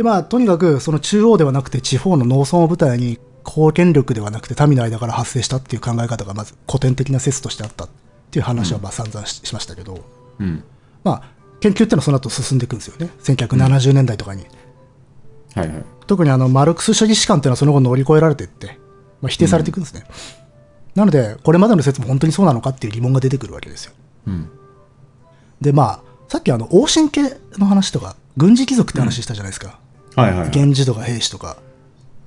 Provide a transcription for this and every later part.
で、まあ、とにかく、その中央ではなくて地方の農村を舞台に、公権力ではなくて民の間から発生したっていう考え方がまず古典的な説としてあったっていう話はまあ散々し,、ましたけど、うん。まあ、研究っていうのはその後進んでいくんですよね。1970年代とかに。はいはい。特にあの、マルクス主義史観っていうのはその後乗り越えられていって、まあ、否定されていくんですね。なので、これまでの説も本当にそうなのかっていう疑問が出てくるわけですよ。うん。で、まあ、さっきあの、王神家の話とか、軍事貴族って話したじゃないですか。はいはいはい。源氏とか兵士とか。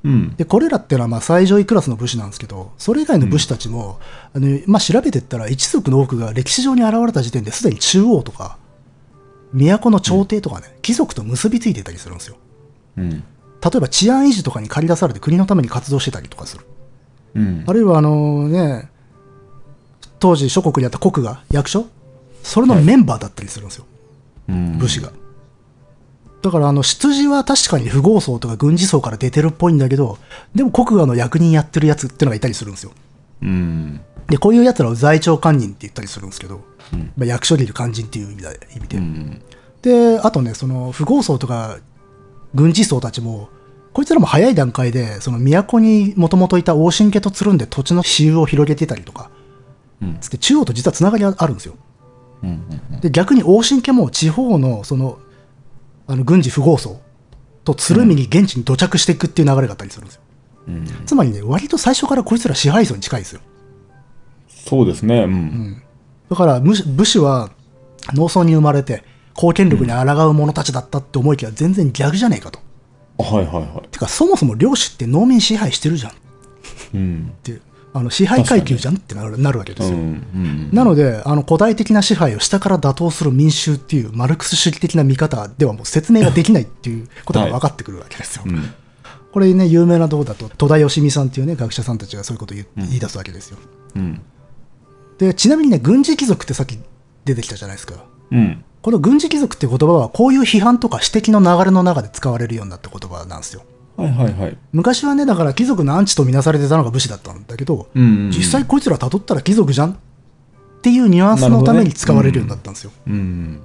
うん。で、これらっていうのはまあ最上位クラスの武士なんですけど、それ以外の武士たちも、あのまあ、調べていったら一族の多くが歴史上に現れた時点ですでに中央とか、都の朝廷とかね、貴族と結びついてたりするんですよ。うん。例えば治安維持とかに借り出されて国のために活動してたりとかする。うん。あるいはあのね、当時諸国にあった国が、役所それのメンバーだったりするんですよ、うん。武士が。だからあの出自は確かに富豪層とか軍事層から出てるっぽいんだけど、でも国画の役人やってるやつってのがいたりするんですよ。うん。で、こういうやつらを在庁官人って言ったりするんですけど、まあ、役所にいる官人っていう意味だ意味で。うん。で、あとね、その富豪層とか軍事層たちも、こいつらも早い段階で、その都にもともといた王神家とつるんで土地の私有を広げてたりとか、うんつって中央と実はつながりがあるんですよ。うん。で、逆に王神家も地方のその、あの軍事富豪層とつるみに現地に土着していくっていう流れがあったりするんですよ。うん。つまりね、割と最初からこいつら支配層に近いんですよ。そうですね。うん。だから武士は農村に生まれて、公権力に抗う者たちだったって思いきや全然逆じゃねえかと。はいはいはい。てか、そもそも領主って農民支配してるじゃんっうん。ていう、あの支配階級じゃんってなるなるわけですよ。うん。うん。なので、あの古代的な支配を下から打倒する民衆っていうマルクス主義的な見方ではもう説明ができないっていうことが分かってくるわけですよ。うん。これね、有名なとこだと、戸田義美さんっていうね、学者さんたちがそういうことを言,、言い出すわけですよ。うん。で、ちなみにね、軍事貴族ってさっき出てきたじゃないですか。うん。この軍事貴族って言葉は、こういう批判とか指摘の流れの中で使われるようになった言葉なんですよ。はいはいはい。昔はね、だから貴族のアンチとみなされてたのが武士だったんだけど、うんうんうん実際こいつら辿ったら貴族じゃんっていうニュアンスのために使われるようになったんですよ。うん。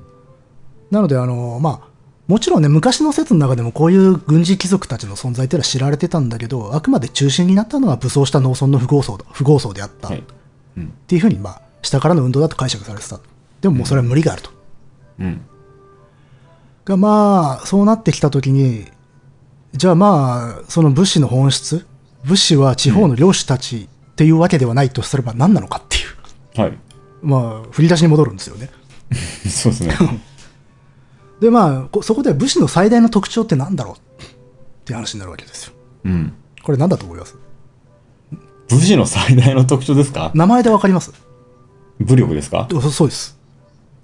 なので、あの、まあ、もちろんね、昔の説の中でもこういう軍事貴族たちの存在っていうのは知られてたんだけど、あくまで中心になったのは武装した農村の富豪層だ富豪層であったっはい。うん。ていうふうに、まあ、下からの運動だと解釈されてた。でももうそれは無理があると。うん。が、まあ、そうなってきたときに、じゃあまあ、その武士の本質、武士は地方の領主たちっていうわけではないとすれば何なのかっていう、はい。まあ、振り出しに戻るんですよね。そうですね。で、まあ、こそこで武士の最大の特徴って何だろうっていう話になるわけですよ。うん。これ何だと思います？武士の最大の特徴ですか？名前でわかります？武力ですか？そそうです。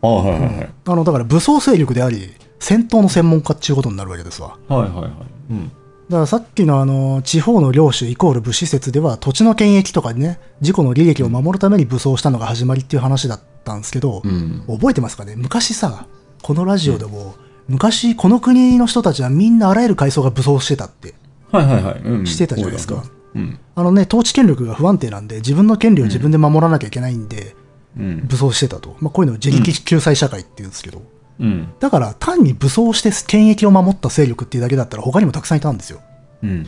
あはいはいはい。あの、だから武装勢力であり、戦闘の専門家っていうことになるわけですわ。はいはいはい。うん。だからさっきのあの、地方の領主イコール武士説では、土地の権益とかね、自己の利益を守るために武装したのが始まりっていう話だったんですけど、うん。覚えてますかね？昔さ、このラジオでも、昔この国の人たちはみんなあらゆる階層が武装してたって。はいはいはい。うん。してたじゃないですかうん。あのね、統治権力が不安定なんで、自分の権利を自分で守らなきゃいけないんで、うん。武装してたと。まあ、こういうのを自力救済社会って言うんですけど、うん。だから単に武装して権益を守った勢力っていうだけだったら他にもたくさんいたんですよ。うん。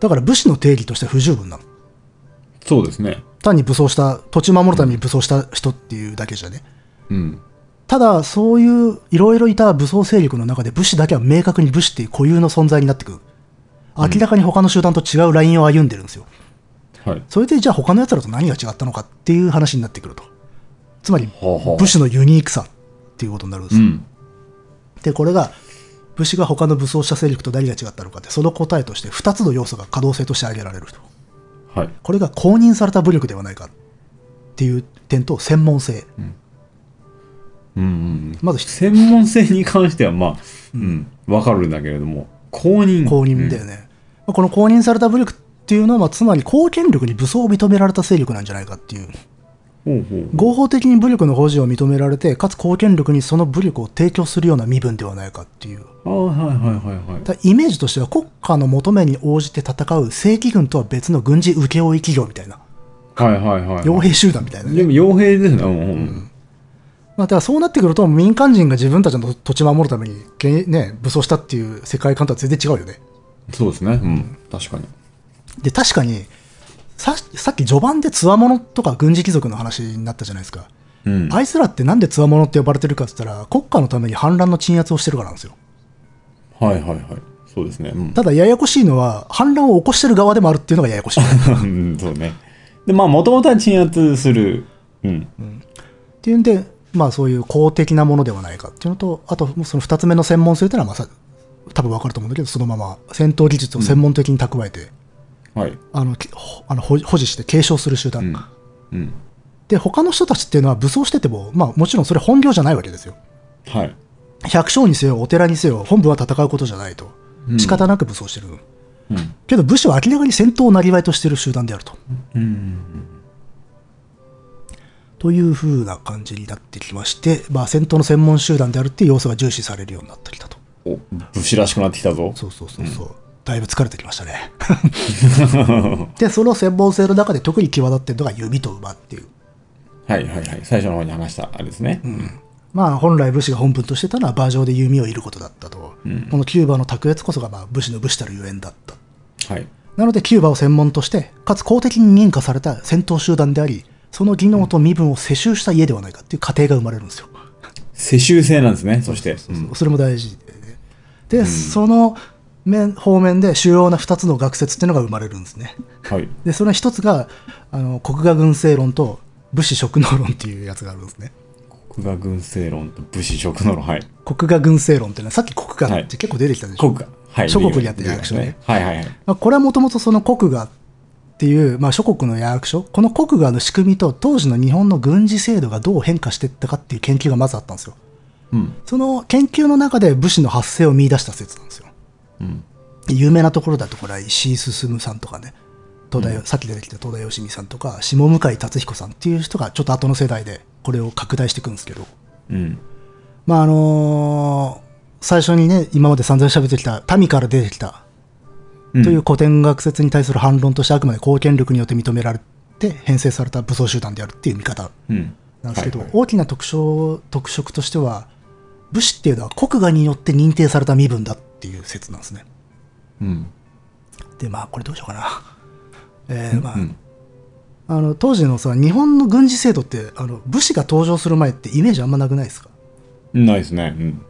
だから武士の定義としては不十分なの。そうですね。単に武装した、土地を守るために武装した人っていうだけじゃね。うん。ただ、そういういろいろいた武装勢力の中で武士だけは明確に武士っていう固有の存在になってくる。明らかに他の集団と違うラインを歩んでるんですよ。はい。それでじゃあ他の奴らと何が違ったのかっていう話になってくると。つまり武士のユニークさっていうことになるんですよ。うん。で、これが武士が他の武装した勢力と何が違ったのかって、その答えとして2つの要素が可動性として挙げられると。はい。これが公認された武力ではないかっていう点と専門性。うんうん。まず一つ専門性に関しては、まあ、うん。わかるんだけれども、公認。公認だよね。まあこの公認された武力っていうのは、まあつまり公権力に武装を認められた勢力なんじゃないかっていう。合法的に武力の保持を認められて、かつ公権力にその武力を提供するような身分ではないかっていう。ああ、はいはいはいはい。だイメージとしては国家の求めに応じて戦う正規軍とは別の軍事請負企業みたいな。はいはいはい。傭兵集団みたいなね。でも傭兵ですね。うんうん。まあ、だからそうなってくると、民間人が自分たちの土地を守るために、けね、武装したっていう世界観とは全然違うよね。そうですね。うん。確かに。で、確かに、ささっき序盤でつわものとか軍事貴族の話になったじゃないですか。うん。あいつらってなんでつわものって呼ばれてるかって言ったら、国家のために反乱の鎮圧をしてるからなんですよ。はいはいはい。そうですね。うん。ただ、ややこしいのは、反乱を起こしてる側でもあるっていうのがややこしい。っうんそうね。で、まあ、もともとは鎮圧する。うん。ていうんで、まあそういう公的なものではないかっていうのと、あと、その二つ目の専門性っていうのは、まあさ、多分わかると思うんだけど、そのまま戦闘技術を専門的に蓄えて、はい。あのあの保保持して継承する集団。うん。うん。で、他の人たちっていうのは武装してても、まあもちろんそれ本業じゃないわけですよ。はい。百姓にせよ、お寺にせよ、本部は戦うことじゃないと。うん仕方なく武装してる。うん。けど武士は明らかに戦闘をなりわいとしている集団であると。うん。という風な感じになってきまして、まあ戦闘の専門集団であるっていう要素が重視されるようになってきたと。お、武士らしくなってきたぞ。そうそうそうそう。だいぶ疲れてきましたね。で、その専門性の中で特に際立っているのが弓と馬っていう。はいはいはい。最初の方に話したあれですね。まあ本来武士が本分としてたのは馬上で弓を射ることだったと。うんこのキューバの卓越こそがまあ武士の武士たるゆえんだった。はい。なのでキューバを専門として、かつ公的に認可された戦闘集団であり、その技能と身分を世襲した家ではないかっていう過程が生まれるんですよ。世襲制なんですね。そして。うんそれも大事でね。で、その面方面で主要な2つの学説っていうのが生まれるんですね。はい。で、その1つが、あの国家軍政論と武士職能論っていうやつがあるんですね。国家軍政論と武士職の論。はい。国家軍政論っていうのは、さっき国家って結構出てきたでしょ？国家。はい。諸国にあって役所ね。はいはいはい。まあ、これはもともとその国家っていう、まあ、諸国の役所、この国家の仕組みと当時の日本の軍事制度がどう変化していったかっていう研究がまずあったんですよ。うん。その研究の中で武士の発生を見出した説なんですよ。うん。有名なところだとこれは石井進さんとかね東大、さっき出てきた東大義美さんとか下向井達彦さんっていう人がちょっと後の世代でこれを拡大していくんですけどうん。まああのー最初にね今まで散々喋ってきた民から出てきたうんという古典学説に対する反論としてあくまで公権力によって認められて編成された武装集団であるっていう見方うん。なんですけど、大きな特徴特色としては武士っていうのは国家によって認定された身分だっていう説なんですね。うん。でまあこれどうしようかな。えーまあうん。あの当時のさ日本の軍事制度ってあの武士が登場する前ってイメージあんまなくないですか？ないですね。うん。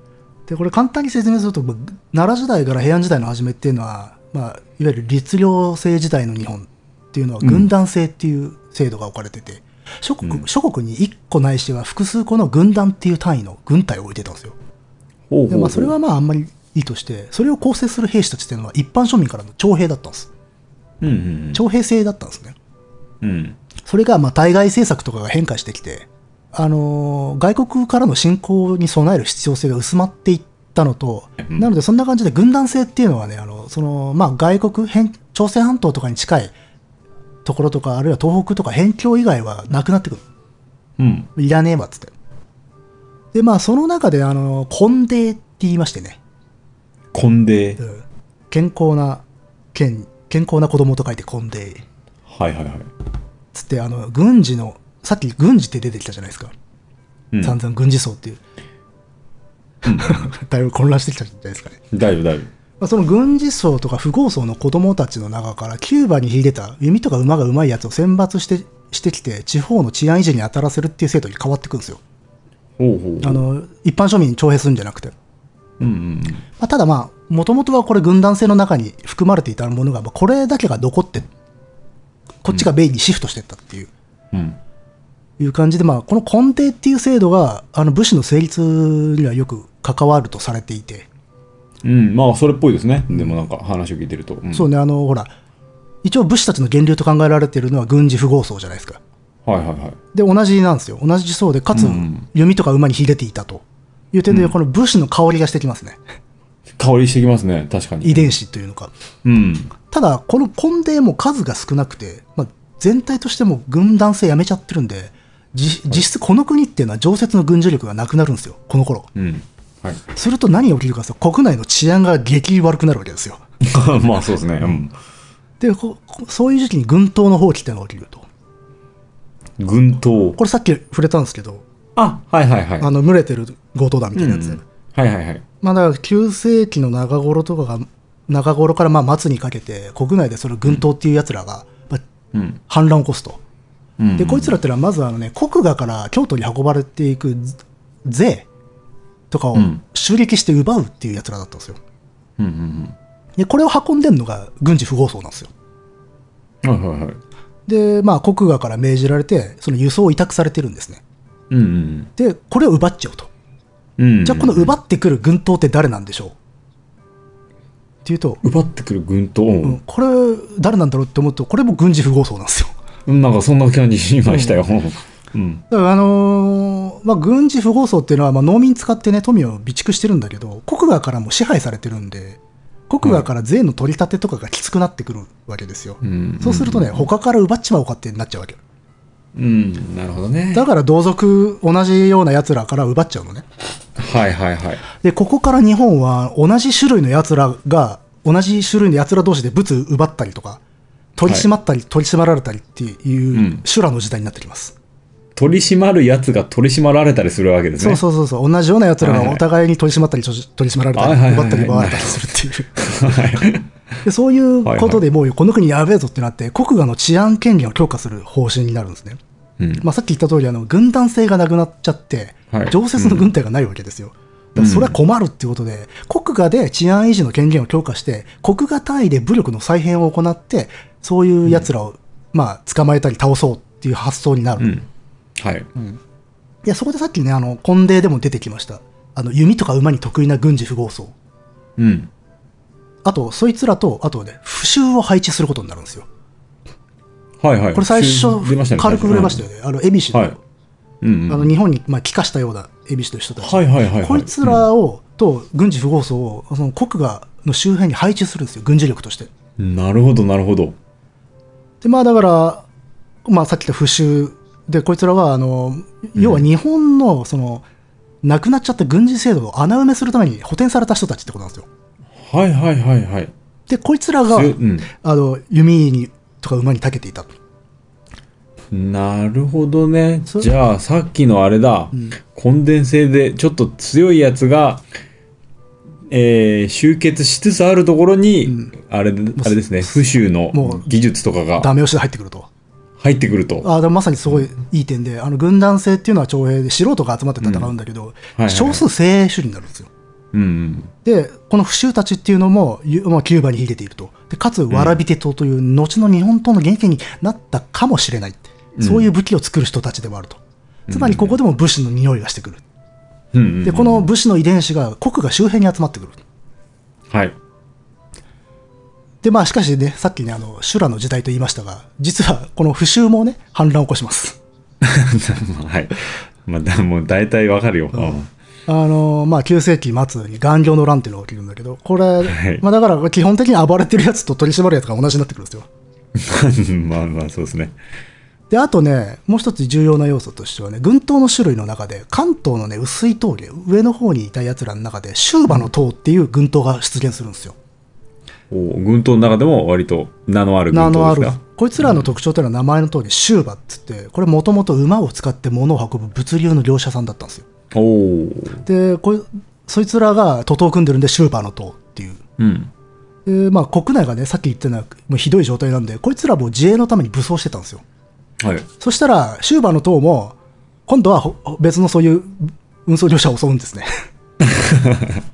でこれ簡単に説明するとまあ奈良時代から平安時代の初めっていうのは、まあ、いわゆる律令制時代の日本っていうのは軍団制っていう制度が置かれてて、諸国諸国に1個ないしは複数個の軍団っていう単位の軍隊を置いてたんですよほうほうほうで、まあ、それはまああんまりいいとしてそれを構成する兵士たちっていうのは一般庶民からの徴兵だったんですうんうん徴兵制だったんですねうん。うん。それがまあ対外政策とかが変化してきて、あのー外国からの侵攻に備える必要性が薄まっていったのと、うんなのでそんな感じで軍団制っていうのはね、あのそのまあ、外国辺、朝鮮半島とかに近いところとか、あるいは東北とか辺境以外はなくなってくる。うん。いらねえわっつって。で、まあその中で、あの、根帝って言いましてね、根帝う。ん健康な、健健康な子供と書いて根帝。はいはいはい。つって、あの、軍事の、さっき軍事って出てきたじゃないですか。うん。散々軍事層っていう、だいぶ混乱してきたんじゃないですかね。だいぶだいぶ。まあ、その軍事層とか富豪層の子供たちの中からキューバに秀でた弓とか馬がうまいやつを選抜してしてきて地方の治安維持に当たらせるっていう制度に変わっていくんですよ。ほうほう。あの一般庶民に徴兵するんじゃなくて。うんうんまあ、ただまあ、もともとはこれ軍団制の中に含まれていたものが、まあこれだけが残って、こっちが米にシフトしていったっていう。うん。うん。いう感じで、まあ、この根底っていう制度が、あの武士の成立にはよく関わるとされていて、うん、まあそれっぽいですね。でもなんか話を聞いてると。うんそうね、あの、ほら、一応武士たちの源流と考えられているのは軍事富豪層じゃないですか。はいはいはい。で、同じなんですよ。同じ層で、かつうん、弓とか馬に秀でていたという点で、この武士の香りがしてきますね。香りしてきますね。確かに。遺伝子というのか。うん。ただ、この根底も数が少なくて、まあ、全体としても軍団制やめちゃってるんで、じ実質この国っていうのは常設の軍事力がなくなるんですよ、この頃。うん。はい。すると何が起きるかというと、国内の治安が激悪くなるわけですよ。まあそうですね。うん。で、こそういう時期に軍闘の放棄っていうのが起きると。軍闘。これさっき触れたんですけど、あ、はいはいはい。あの、群れてる強盗団みたいなやつ。うんはいはいはい。まあだから9世紀の中頃とかが、中頃からまあ末にかけて、国内でその軍刀っていう奴らが、まあうん。反乱を起こすと。うんで、こいつらってのはまずあのね、国衙から京都に運ばれていく税とかをうん襲撃して奪うっていう奴らだったんですよ。うんうんで、これを運んでんのが軍事不合奏なんですよ。うん。はいはいはい。で、まあ国衙から命じられて、その輸送を委託されてるんですね。うんうんで、これを奪っちゃうと。うん。じゃあこの奪ってくる軍刀って誰なんでしょう？っていうと、奪ってくる軍刀？うん、これ誰なんだろうって思うと、これも軍事不合奏なんですよ。うん。なんかそんな感じしましたよ。うん。だからあのーまあ、軍事不合奏っていうのは、まあ、農民使ってね、富を備蓄してるんだけど、国衙からも支配されてるんで、国衙から税の取り立てとかがきつくなってくるわけですよ。うんそうするとね、他から奪っちまおうかってなっちゃうわけ。うん。なるほどね。だから同族、同じような奴らから奪っちゃうのね。はいはいはい。で、ここから日本は同じ種類の奴らが、同じ種類の奴ら同士で物奪ったりとか、取り締まったり、取り締まられたりっていううん修羅の時代になってきます。取り締まるやつが取り締まられたりするわけですそうね。そうそうそう、同じような奴らはいはいがお互いに取り締まったり、取り締まられたり、はいはいはいはい奪ったり奪われたりするっていう。でそういうことでもうこの国やべえぞってなって、国衙の治安権限を強化する方針になるんですね。うん。まあ、さっき言った通り、あの、軍団制がなくなっちゃってはい、常設の軍隊がないわけですよ。だからそれは困るっていうことで、国衙で治安維持の権限を強化して、国衙単位で武力の再編を行って、そういう奴らを、まあ、捕まえたり倒そうっていう発想になる。うん。はい。いや、そこでさっきね、あの、根底でも出てきました。あの、弓とか馬に得意な軍事不合奏。うん。あと、そいつらと、あとね、負傷を配置することになるんですよ。はいはい。これ最初、ね軽く触れましたよね。あの、エビシの、はい。うんうん。あの、日本に、まあ、帰化したようなエビシの人たち。はいはいはいはい。こいつらを、と、軍事不合奏を、その国衙の周辺に配置するんですよ。軍事力として。うんなるほどなるほど。で、まあ、だから、まあ、さっき言った負傷で、こいつらは、あの、要は日本の、その、なくなっちゃった軍事制度を穴埋めするために補填された人たちってことなんですよ。はいはいはいはい。で、こいつらが、うんあの、弓にとか馬に長けていたと。なるほどね。そじゃあ、さっきのあれだ、んコンデン性でちょっと強いやつが、えー集結しつつあるところに、あれあれですね、腐臭ものう技術とかがダメ押しで入ってくると。入ってくると。あでもまさにすごいいい点で、あの軍団制っていうのは徴兵で素人が集まって戦うんだけど、少数精鋭主義になるんですよ。うんうん。で、この腐臭たちっていうのも、ゆまあ、キューバに秀でていると。でかつ、わらび手島という、後の日本刀の原型になったかもしれない。そういう武器を作る人たちでもあると。つまり、ここでも武士の匂いがしてくる。うんうんうんで、この武士の遺伝子が国が周辺に集まってくる。はい。で、まあ、しかしね、さっきね、あの、修羅の時代と言いましたが、実は、この腐臭もね、反乱を起こします。はい。まあ、だもう大体わかるよ。うんあのまあ、9世紀末に顔料の乱っていうのが起きるんだけど、これ、はいまあ、だから基本的に暴れてるやつと取り締まるやつが同じになってくるんですよ。まあまあ、そうですね。で、あとね、もう一つ重要な要素としてはね、軍刀の種類の中で、関東のね、薄い峠、上の方にいた奴らの中で、シューバの塔っていう軍刀が出現するんですよ。お軍刀の中でも割と名のある軍名のある刀ですか。こいつらの特徴というのは名前の通り、シューバっつって、これもともと馬を使って物を運ぶ物流の業者さんだったんですよ。で、こいそいつらが徒党を組んでるんで、シューバの塔っていう。うん。で、まあ、国内がね、さっき言ったような、もうひどい状態なんで、こいつらも自衛のために武装してたんですよ。はい。そしたら、シューバの塔も、今度はほ別のそういう運送業者を襲うんですね。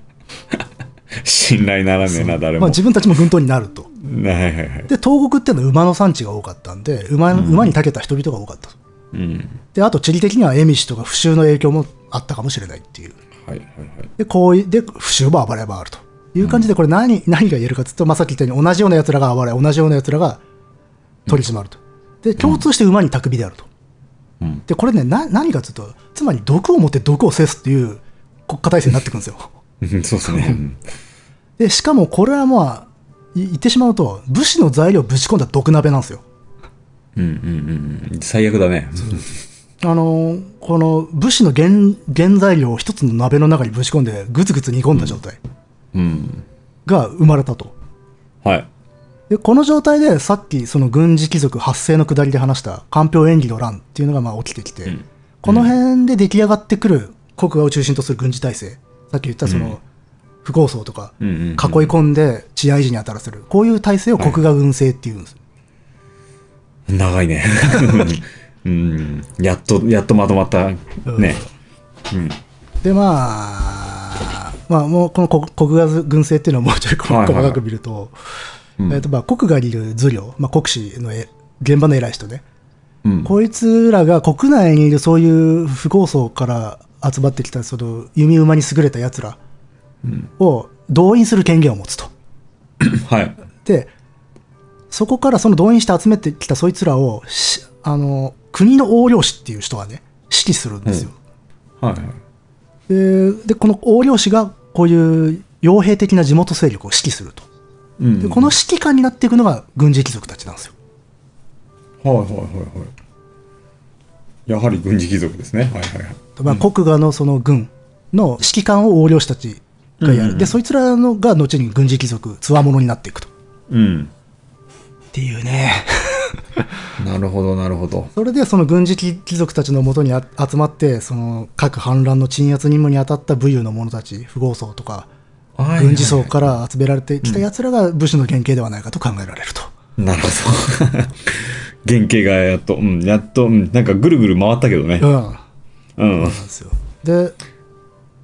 信頼ならねえな、誰も。まあ、自分たちも軍刀になると。はいはいはい。で、東国っていうのは馬の産地が多かったんで、馬馬に長けた人々が多かったと。うん。で、あと地理的にはエミシとか腐臭の影響もあったかもしれないっていう。はいはいはい。で、こうで、腐臭も暴れ回るという感じで、これ何、何が言えるかというと、まあ、さっき言ったように同じような奴らが暴れ、同じような奴らが取り締まると。で、共通して馬に巧みであると。うん。で、これね、な何かというと、つまり毒を持って毒を制すっていう国家体制になってくるんですよ。うんそうですね。うんで、しかもこれはまあ、い言ってしまうと、武士の材料をぶち込んだ毒鍋なんですよ。うんうんうんうん。最悪だね。あのーこの武士の原原材料を一つの鍋の中にぶち込んで、ぐつぐつ煮込んだ状態うん。が生まれたと。はい。で、この状態でさっきその軍事貴族発生の下りで話した、官票演技の乱っていうのがまあ起きてきて、うんこの辺で出来上がってくる国画を中心とする軍事体制、さっき言ったその、うん不合層とか、囲い込んで治安維持に当たらせる、こういう体制を国画軍政っていうんです。長いね。うん。やっと、やっとまとまった。ね。うん。で、まあ、まあ、もうこの国国画軍政っていうのはもうちょい細かく見ると、うんえっとまあ国画にいる図領、まあ、国士のえ現場の偉い人ね、うん。こいつらが国内にいるそういう富豪層から集まってきたその弓馬に優れた奴らを動員する権限を持つと。はい。で、そこからその動員して集めてきたそいつらをしあの国の横領士っていう人がね、指揮するんですよ。はいはい。でで、この横領士がこういう傭兵的な地元勢力を指揮すると。うん。でこの指揮官になっていくのが軍事貴族たちなんですよ。はいはいはいはい。やはり軍事貴族ですね。はいはいはい。まあ、国画のその軍の指揮官を横領士たちがやる。で、そいつらのが後に軍事貴族、つわものになっていくと。うん。っていうね。なるほどなるほど。それでその軍事貴族たちのもとにあ集まって、その各反乱の鎮圧任務に当たった武勇の者たち、富豪層とか、軍事層から集められてきた奴らが武士の原型ではないかと考えられると。なるほど。原型がやっと、うん、やっと、うん、なんかぐるぐる回ったけどねう。ん。うん。なんですよ。で、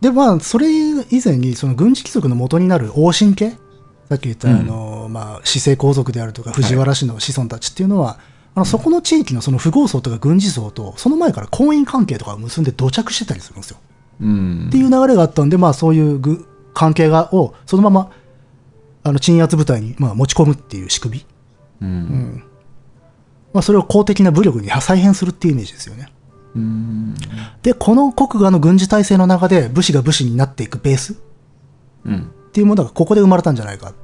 で、まあ、それ以前に、その軍事貴族の元になる王神家、さっき言った、うんあの、まあ、市政皇族であるとか、藤原氏の子孫たちっていうのは、あのそこの地域のその富豪層とか軍事層と、その前から婚姻関係とかを結んで土着してたりするんですよ。うんっていう流れがあったんで、まあ、そういうぐ関係がをそのままあの鎮圧部隊にまあ持ち込むっていう仕組み、うん。まあ、それを公的な武力に再編するっていうイメージですよね。うん。で、この国画の軍事体制の中で武士が武士になっていくベースうん。っていうものがここで生まれたんじゃないか。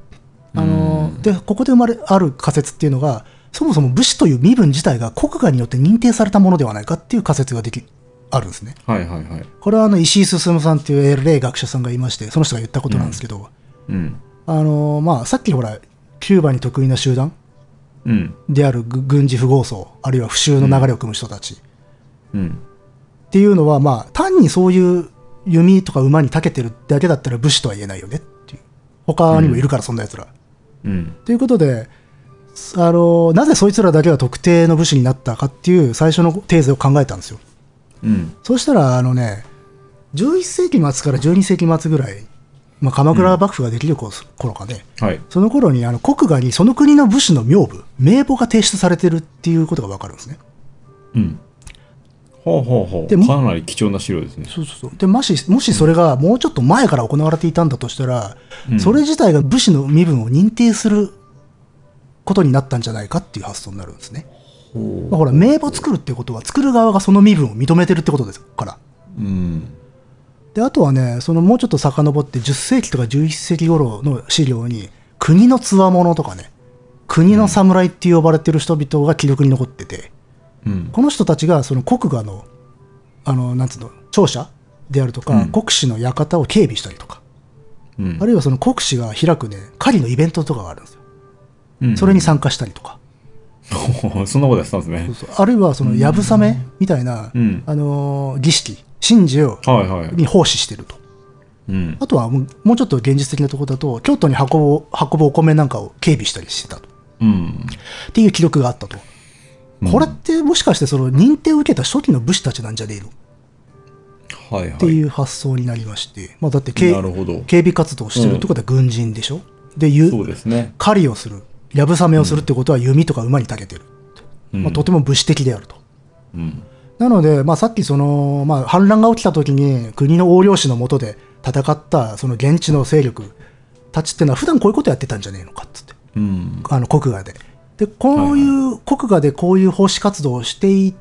あので、ここで生まれある仮説っていうのが、そもそも武士という身分自体が国画によって認定されたものではないかっていう仮説ができあるんですね。はいはいはい。これはあの石井進さんっていう偉い学者さんがいまして、その人が言ったことなんですけど、うん。あのまあ、さっきほら、キューバに得意な集団うん。であるぐ軍事富豪層、あるいは不習の流れを組む人たちっうん。ていうのは、まあ、単にそういう弓とか馬に長けてるだけだったら武士とは言えないよねっ。他にもいるから、そんな奴ら。うん。ということで、あのなぜそいつらだけが特定の武士になったかっていう最初のテーゼを考えたんですよ。うん。そうしたら、あのね、11世紀末から12世紀末ぐらい、まあ、鎌倉幕府ができる頃頃かね、はい。その頃にあの国画にその国の武士の名簿、名簿が提出されてるっていうことがわかるんですね。うん。ほうほうほでう。かなり貴重な資料ですね。そうそうそう。で、もし、もしそれがもうちょっと前から行われていたんだとしたら、うんそれ自体が武士の身分を認定することになったんじゃないかっていう発想になるんですね。ほまあ、ほら、名簿作るってことは、作る側がその身分を認めてるってことですから。う。うん。で、あとはね、そのもうちょっと遡って10世紀とか11世紀頃の資料に、国のつわものとかね、国の侍って呼ばれてる人々が記録に残ってて、うん。この人たちがその国画の、あの、なんつうの、庁舎であるとか、うん国司の館を警備したりとか、うんあるいはその国司が開くね、狩りのイベントとかがあるんですよ。うんそれに参加したりとか、そんなことやってたんですねそう。そうあるいはそのやぶさめみたいな、うんあのー儀式、神事を、はいはい。に奉仕してると。うん。あとはもうもうちょっと現実的なところだと、京都に運ぶ運ぶお米なんかを警備したりしてたと。うん。っていう記録があったと。これってもしかしてその認定を受けた初期の武士たちなんじゃねえの？はいはい。っていう発想になりまして、まあ、だって警備活動をしてるってことは軍人でしょ、でゆそうですね。狩りをする、やぶさめをするってことは弓とか馬に長けてる、うんまあ、とても武士的であると。うん。なので、まあ、さっきその、まあ、反乱が起きた時に国の横領士の下で戦ったその現地の勢力たちっていうのは普段こういうことやってたんじゃねえのかっつってうん。あの国画で。でこういう国画でこういう奉仕活動をしてい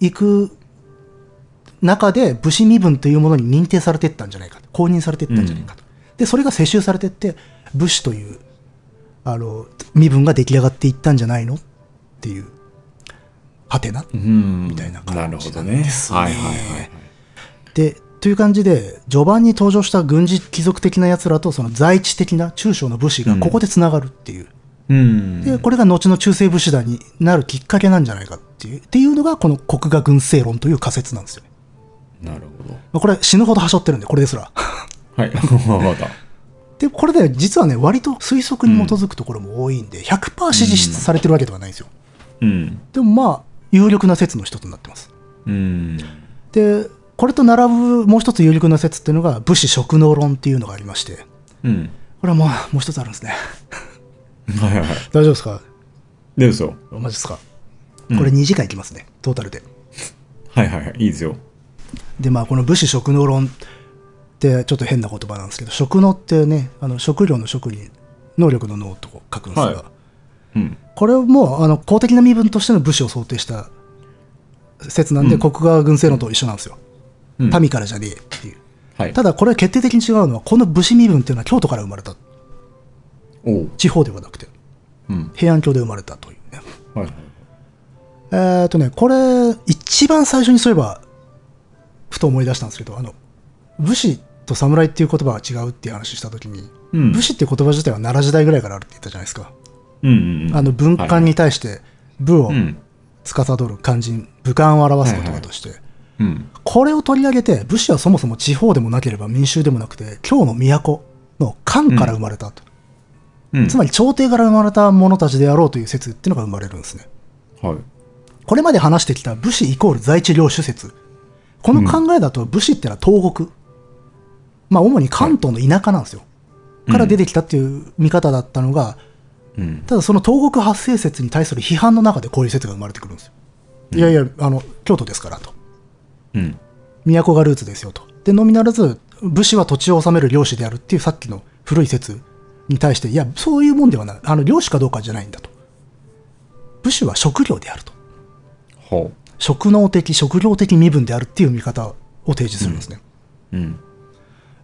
いく中で武士身分というものに認定されていったんじゃないかと公認されていったんじゃないかと、でそれが世襲されていって武士というあの身分が出来上がっていったんじゃないのっていうはてなうん。みたいな感じなるほどね。ですねはいはいはい。でという感じで序盤に登場した軍事貴族的な奴らとその在地的な中小の武士がここでつながるっていう、うん。でこれが後の中世武士団になるきっかけなんじゃないかっていうっていうのがこの国画軍政論という仮説なんですよね。なるほど。まあこれ死ぬほどはしょってるんで、これですら。はい。わかった。で、これで実はね、割と推測に基づくところも多いんで、100%支持されてるわけではないんですよ。うん。でもまあ、有力な説の一つになってます。うん。で、これと並ぶもう一つ有力な説っていうのが、武士職能論っていうのがありまして、うん。これはもう、もう一つあるんですね。はいはいはい。大丈夫ですか？でですよ。マジですか、うんこれ2時間いきますね、トータルで。はいはいはい。いいですよ。で、まあ、この武士職能論ってちょっと変な言葉なんですけど、職能ってね、あの職業の職に能力の能と書くんですが、はいうん。これもあの公的な身分としての武士を想定した説なんで、うん国川軍政論と一緒なんですよ。うん民からじゃねえっていう。はい。ただ、これ決定的に違うのは、この武士身分っていうのは京都から生まれた。地方ではなくて、うん。平安京で生まれたというね。はいはい。えーっとね、これ、一番最初にそういえば、ふと思い出したんですけど、あの、武士と侍っていう言葉が違うっていう話したときに、うん武士っていう言葉自体は奈良時代ぐらいからあるって言ったじゃないですか。うんうんうん。あの、文官に対して武をうん。司る肝心、武官を表す言葉として、うん。これを取り上げて、武士はそもそも地方でもなければ民衆でもなくて、京の都の官から生まれたと。うん。つまり朝廷から生まれた者たちであろうという説っていうのが生まれるんですね。はい。これまで話してきた武士イコール在地領主説。この考えだと武士ってのは東国。まあ主に関東の田舎なんですよ。から出てきたっていう見方だったのが、うん。ただその東国発生説に対する批判の中でこういう説が生まれてくるんですよ。いやいや、あの、京都ですからと。うん。都がルーツですよと。で、のみならず、武士は土地を治める領主であるっていうさっきの古い説に対して、いや、そういうもんではない。あの、領主かどうかじゃないんだと。武士は職業であると。ほ職能的、職業的身分であるっていう見方を提示するんですね。う。うん。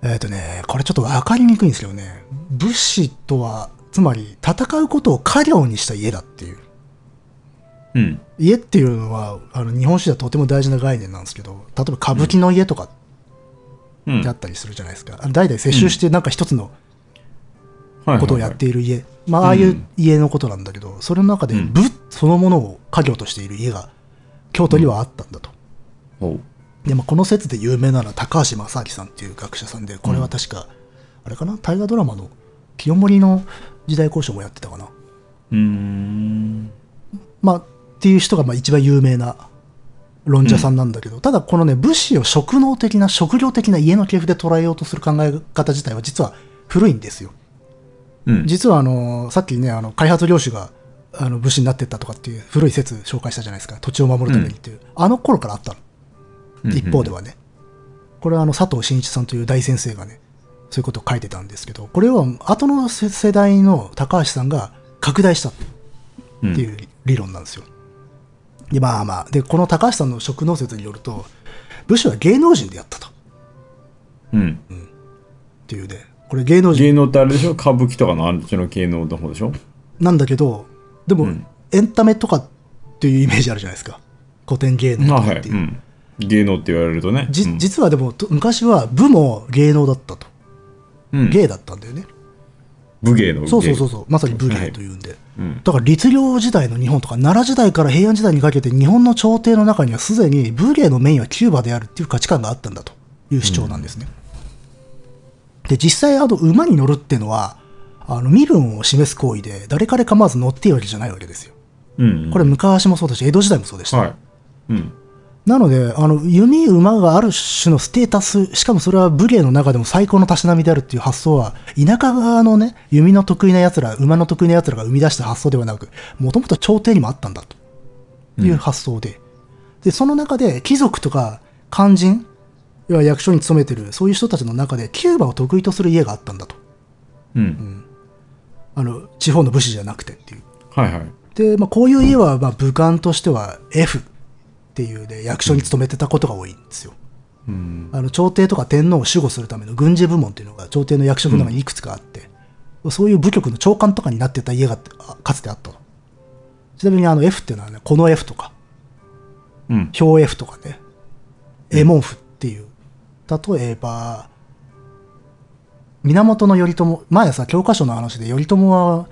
えっ、とね、これちょっと分かりにくいんですけどね、武士とは、つまり戦うことを家業にした家だっていう。うん。家っていうのは、あの日本史ではとても大事な概念なんですけど、例えば歌舞伎の家とかうん。であったりするじゃないですか。あの代々接収してなんか一つのことをやっている家。まあ、ああいう家のことなんだけど、それの中でうん武そのものを家業としている家が京都にはあったんだと。ほで、まあ、この説で有名なのは高橋正明さんっていう学者さんで、これは確か、あれかな？大河ドラマの清盛の時代交渉もやってたかな。う。ん。まあ、っていう人がまあ一番有名な論者さんなんだけど、ただこのね、武士を職能的な、職業的な家の系譜で捉えようとする考え方自体は実は古いんですよ。うん。実はあの、さっきね、あの、開発領主が、あの、武士になってったとかっていう古い説紹介したじゃないですか。土地を守るためにっていう。あの頃からあったの。一方ではね。これはあの、佐藤真一さんという大先生がね、そういうことを書いてたんですけど、これは後の世世代の高橋さんが拡大したっていう理論なんですよ。で、まあまあ、で、この高橋さんの職能説によると、武士は芸能人でやったと。っうん。ていうね、これ芸能人芸能ってあれでしょ？歌舞伎とかのあっちの芸能の方でしょ？なんだけど、でも、うんエンタメとかっていうイメージあるじゃないですか。古典芸能。とかっていう。うん。芸能って言われるとね。じうん実はでも、と昔は武も芸能だったと。うん。芸だったんだよね。武芸の。そうそうそうそう。まさに武芸というんで。うん。だから律令時代の日本とか奈良時代から平安時代にかけて日本の朝廷の中にはすでに武芸のメインはキューバであるっていう価値観があったんだという主張なんですね。で、実際あの馬に乗るっていうのは、あの身分を示す行為で誰彼構わず乗っていいわけじゃないわけですよ。うん。これ昔もそうだし、江戸時代もそうでした。はい。うん。なので、あの、弓馬がある種のステータス、しかもそれは武芸の中でも最高のたしなみであるっていう発想は、田舎側のね、弓の得意な奴ら、馬の得意な奴らが生み出した発想ではなく、もともと朝廷にもあったんだという発想で、で、その中で貴族とか官人、要は役所に勤めてる、そういう人たちの中で、キューバを得意とする家があったんだと。うん。あの、地方の武士じゃなくてっていう。はいはい。で、まあ、こういう家は、まあ、武官としては F っていうね、役所に勤めてたことが多いんですよ。うん。あの朝廷とか天皇を守護するための軍事部門っていうのが朝廷の役職の中にいくつかあって、そういう部局の長官とかになってた家があかつてあったと。ちなみにあの F っていうのはね、この F とか、うん。表 F とかね、エモンフ。例えば、源頼朝、前さ、教科書の話で頼朝は、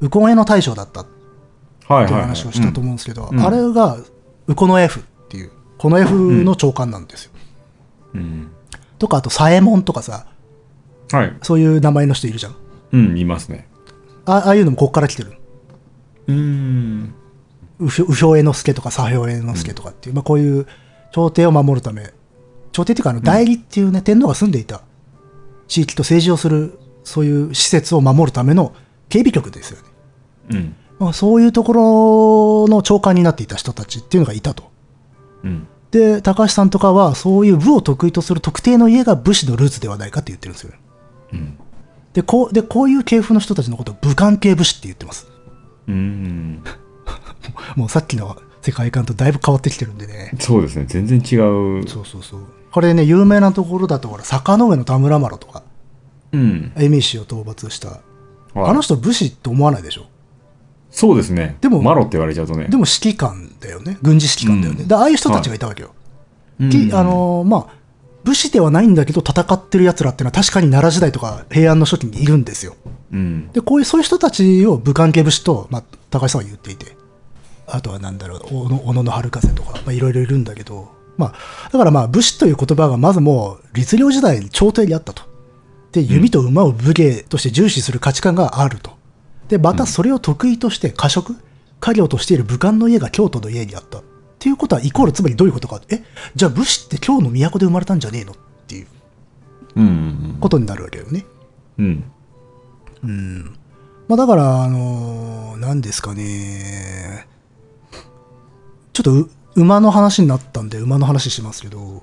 右近衛の大将だったっ。ていう話をしたと思うんですけど、うんあれが、右近の F っていう、この F の長官なんですよ。うん。とか、あと、左衛門とかさ、はい。そういう名前の人いるじゃん。うん、いますね。あああいうのもこっから来てる。うーん。右兵衛之助とか左兵衛之助とかっていう、まあこういう朝廷を守るため、朝廷っていうかあの代理っていうね、天皇が住んでいた地域と政治をする、そういう施設を守るための警備局ですよね。うん。まあ、そういうところの長官になっていた人たちっていうのがいたと。うん。で、高橋さんとかはそういう武を得意とする特定の家が武士のルーツではないかって言ってるんですよ。うん。で、こう、で、こういう系譜の人たちのことを武漢系武士って言ってます。うーん。もうさっきの世界観とだいぶ変わってきてるんでね。そうですね。全然違う。そうそうそう。これね、有名なところだと、ほら、坂上の田村麻呂とか、うん。エミシを討伐した。はいあの人武士って思わないでしょ？そうですね。でもマロって言われちゃうとね。でも指揮官だよね。軍事指揮官だよね。うんでああいう人たちがいたわけよ。うんきあ、のーまあ、武士ではないんだけど戦ってる奴らっていうのは確かに奈良時代とか平安の初期にいるんですよ。うん。で、こういう、そういう人たちを武漢系武士と、まあ、高橋さんは言っていて。あとはなんだろう、小野小野の春風とか、まあ、いろいろいるんだけど、まあ、だからまあ、武士という言葉がまずもう、律令時代に朝廷にあったと。で、弓と馬を武芸として重視する価値観があると。で、またそれを得意として、家職、家業としている武漢の家が京都の家にあった。っていうことは、イコール、つまりどういうことか。え、じゃあ武士って京の都で生まれたんじゃねえの？っていううん。ことになるわけよね。うん。まあだから、あのー、何ですかね。ちょっとう馬の話になったんで馬の話しますけど、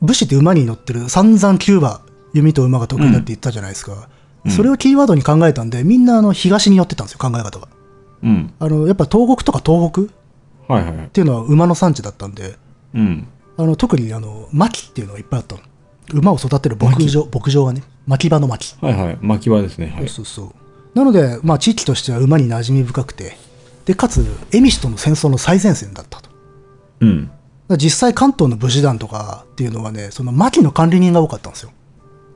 武士って馬に乗ってる散々キューバ、弓と馬が得意だって言ったじゃないですか。それをキーワードに考えたんで、みんなあの東に寄ってったんですよ、考え方が。うん。あの、やっぱ東国とか東北っはいはいはい。ていうのは馬の産地だったんで、うん。あの特にあの、牧っていうのがいっぱいあったの。馬を育てる牧場、牧場がね、牧場の牧。はいはい。巻き場ですね。はい。そうそうそう。なので、まあ、地域としては馬に馴染み深くて、で、かつ、エミシとの戦争の最前線だったと。うん。ら実際、関東の武士団とかっていうのはね、その牧の管理人が多かったんですよ。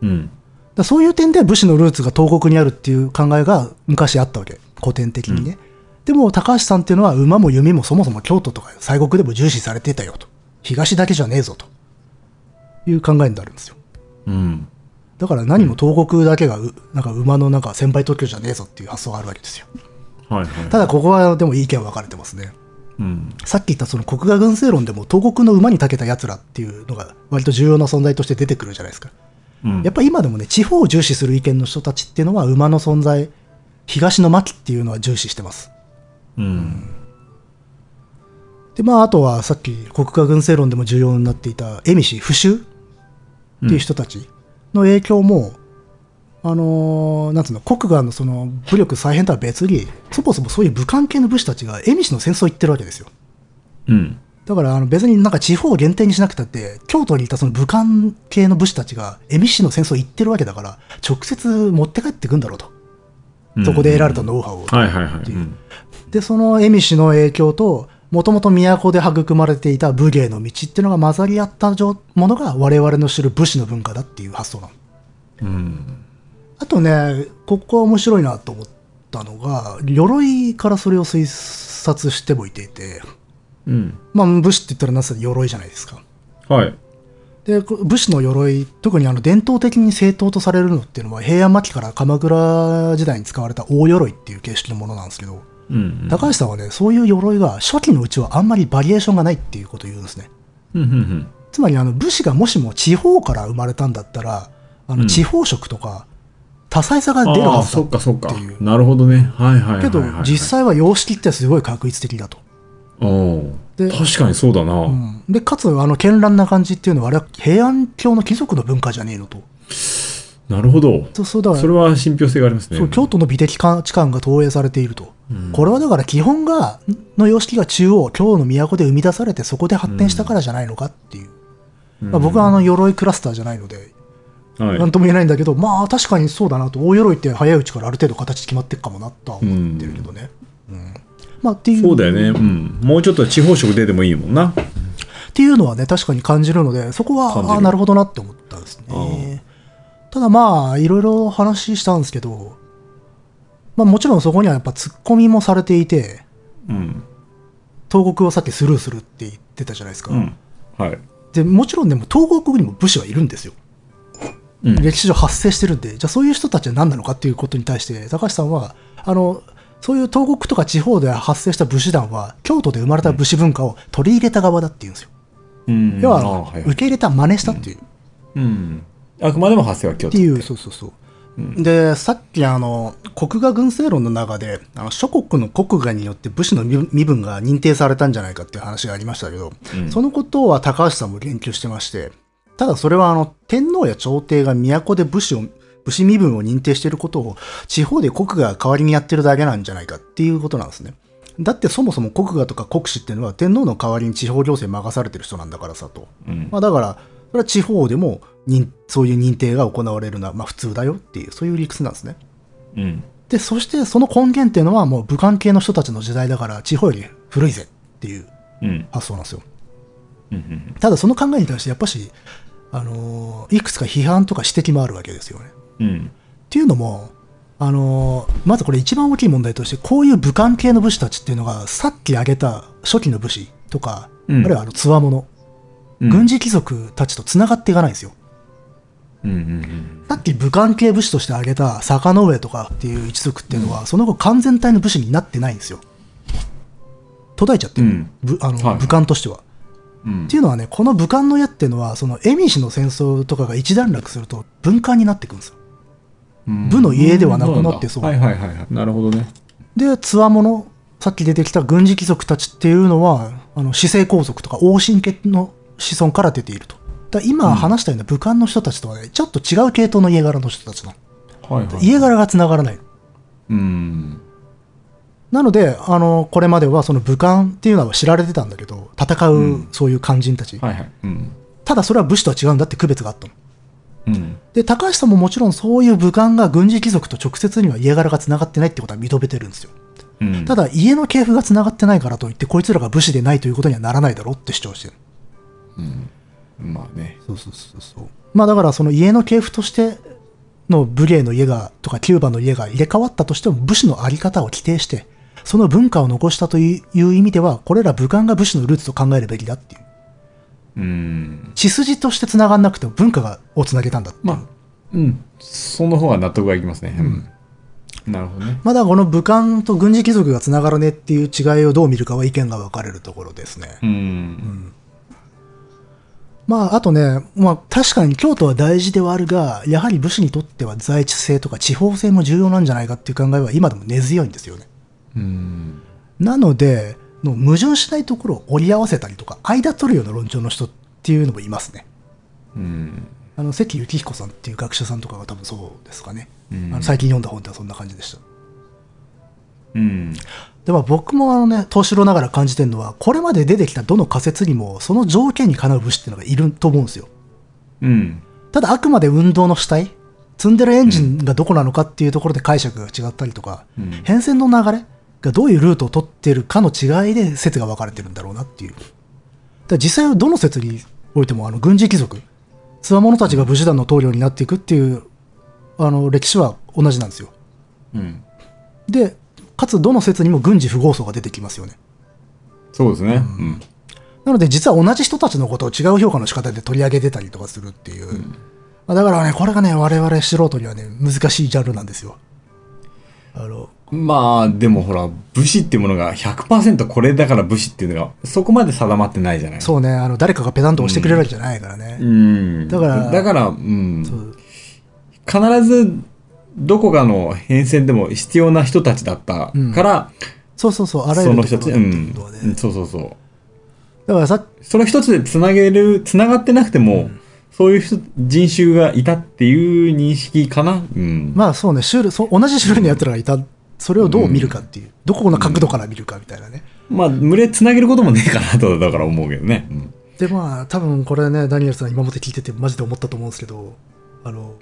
うん。らそういう点で武士のルーツが東国にあるっていう考えが昔あったわけ。古典的にね。でも、高橋さんっていうのは馬も弓もそもそも京都とか西国でも重視されてたよと。東だけじゃねえぞと。いう考えになるんですよ。うん。だから何も東国だけがう、なんか馬のなんか先輩特許じゃねえぞっていう発想があるわけですよ。はいはい。ただここはでも意見分かれてますね。うん。さっき言ったその国画軍政論でも東国の馬に長けた奴らっていうのが割と重要な存在として出てくるじゃないですか。うん。やっぱ今でもね、地方を重視する意見の人たちっていうのは馬の存在、東の牧っていうのは重視してます。うん。で、まああとはさっき国画軍政論でも重要になっていた蝦夷、不州っていう人たちの影響も、あのーなんつうの、国画のその武力再編とは別に、そもそもそういう武漢系の武士たちが蝦夷の戦争を行ってるわけですよ。うん。だからあの別になんか地方を限定にしなくたって、京都にいたその武漢系の武士たちが蝦夷市の戦争行ってるわけだから、直接持って帰ってくんだろうと。そこで得られたノウハウを。はいはいはい。うん。で、その蝦夷の影響と、もともと都で育まれていた武芸の道っていうのが混ざり合ったものが我々の知る武士の文化だっていう発想なの。うん。あとね、ここは面白いなと思ったのが、鎧からそれを推察してもいていて、うん。まあ武士って言ったらなぜ鎧じゃないですか。はい。でこ武士の鎧特にあの伝統的に正当とされるのっていうのは平安末期から鎌倉時代に使われた大鎧っていう形式のものなんですけど、うん。高橋さんはねそういう鎧が初期のうちはあんまりバリエーションがないっていうことを言うんですねうん。うん。つまりあの武士がもしも地方から生まれたんだったらあうんの地方色とか多彩さが出るはずだそっかそっかっていう。なるほどね。はいはいはいはい。けど実際は様式ってすごい確率的だと、で確かにそうだな。うんでかつあの絢爛な感じっていうのはあれは平安京の貴族の文化じゃねえのとなるほど。そうそうだそれは信憑性がありますね。そう京都の美的価値観が投影されていると、これはだから基本がの様式が中央京の都で生み出されてそこで発展したからじゃないのかっていう、まあ、僕はあの鎧クラスターじゃないのではい。何とも言えないんだけど、まあ確かにそうだなと大鎧って早いうちからある程度形決まっていくかもなとは思ってるけどね、うんまあっていうそうだよね。うん。もうちょっと地方色出てもいいもんな。っていうのはね確かに感じるのでそこはああなるほどなって思ったんですねただまあいろいろ話したんですけどまあもちろんそこにはやっぱツッコミもされていてうん。東国をさっきスルーするって言ってたじゃないですか、うん。はい。で、もちろんね、もう東国にも武士はいるんですよ。うん歴史上発生してるんで、じゃあそういう人たちは何なのかっていうことに対して、高橋さんは、あの、そういう東国とか地方で発生した武士団は、京都で生まれた武士文化を取り入れた側だっていうんですよ。うん要は、あはいはい受け入れた、真似したっていう。うん。あくまでも発生は京都。っていう、そうそうそう。で、さっきあの、国画軍政論の中で、あの諸国の国画によって武士の身身分が認定されたんじゃないかっていう話がありましたけど、うんそのことは高橋さんも言及してまして、ただそれはあの、天皇や朝廷が都で武士を、武士身分を認定していることを地方で国画が代わりにやってるだけなんじゃないかっていうことなんですね。だってそもそも国画とか国史っていうのは天皇の代わりに地方行政任されてる人なんだからさと。うんまあ、だから、それは地方でも認そういう認定が行われるのはまあ普通だよっていう、そういう理屈なんですね。うん。で、そしてその根源っていうのはもう武漢系の人たちの時代だから地方より古いぜっていううん。発想なんですよ。うん。ただその考えに対してやっぱし、あのーいくつか批判とか指摘もあるわけですよね。うん。っていうのも、あのーまずこれ一番大きい問題として、こういう武漢系の武士たちっていうのが、さっき挙げた初期の武士とか、うんあるいはあの強者、うん軍事貴族たちと繋がっていかないんですよ。うん。うん。さっき武漢系武士として挙げた坂の上とかっていう一族っていうのは、その後完全体の武士になってないんですよ。途絶えちゃってる、うんぶあのはい武漢としては。うんっていうのはね、この武漢の矢っていうのは、その蝦夷の戦争とかが一段落すると文漢になっていくんですよ。部の家ではなくなってそうはいはいはいはい。なるほどね。で、つわもの、さっき出てきた軍事貴族たちっていうのは、あの、死生皇族とか王神家の子孫から出ていると。だ今話したような武漢の人たちとはね、ちょっと違う系統の家柄の人たちなの。はいはい。家柄が繋がらない。うん。なので、あの、これまではその武漢っていうのは知られてたんだけど、戦ううんそういう肝心たち。ただそれは武士とは違うんだって区別があったの。うん。で、高橋さんももちろんそういう武漢が軍事貴族と直接には家柄が繋がってないってことは認めてるんですよ。うん。ただ、家の系譜が繋がってないからといって、こいつらが武士でないということにはならないだろうって主張してる。まあね。そうそうそうそう。まあだから、その家の系譜としての武芸の家が、とかキューバの家が入れ替わったとしても、武士のあり方を規定して、その文化を残したという意味では、これら武漢が武士のルーツと考えるべきだっていう。うん。血筋として繋がんなくても文化がを繋げたんだって。まあ、うん。その方が納得がいきますね。うん。なるほどね。まだこの武漢と軍事貴族が繋がるねっていう違いをどう見るかは意見が分かれるところですね。うん。まあ、あとね、まあ、確かに京都は大事ではあるが、やはり武士にとっては在地性とか地方性も重要なんじゃないかっていう考えは今でも根強いんですよね。うん。なので、の矛盾しないところを折り合わせたりとか、間取るような論調の人っていうのもいますね。うん。あの、関幸彦さんっていう学者さんとかが多分そうですかね。うんあの最近読んだ本ではそんな感じでした。うん。でも僕もあのね、東城ながら感じてるのは、これまで出てきたどの仮説にも、その条件にかなう武士っていうのがいると思うんですよ。うん。ただあくまで運動の主体積んでるエンジンがどこなのかっていうところで解釈が違ったりとか、うん変遷の流れがどういうルートを取ってるかの違いで説が分かれてるんだろうなっていう。だ実際はどの説においてもあの軍事貴族、つわものたちが武士団の棟梁になっていくっていうあの歴史は同じなんですよ。うん。で、かつどの説にも軍事不合層が出てきますよね。そうですね。うん。なので実は同じ人たちのことを違う評価の仕方で取り上げてたりとかするっていう。まあだからね、これがね、我々素人にはね、難しいジャンルなんですよ。あの、まあ、でもほら、武士っていうものが100%これだから武士っていうのが、そこまで定まってないじゃないそうね、あの、誰かがペダント押してくれるわけじゃないからね。うん。だからだから、うん。必ず、どこかの変遷でも必要な人たちだったから、そうそうそう、あらゆその人たち、うんそうそうそう。だからさ、その一つでつなげる、つながってなくても、そういう人人種がいたっていう認識かな。うん。まあそうね、種類そう同じ種類の奴らがいた、それをどう見るかっていう、どこの角度から見るかみたいなね。まあ、群れつなげることもねえかなと、だから思うけどね。うんで、まあ、多分これね、ダニエルさん今まで聞いててマジで思ったと思うんですけど、あの、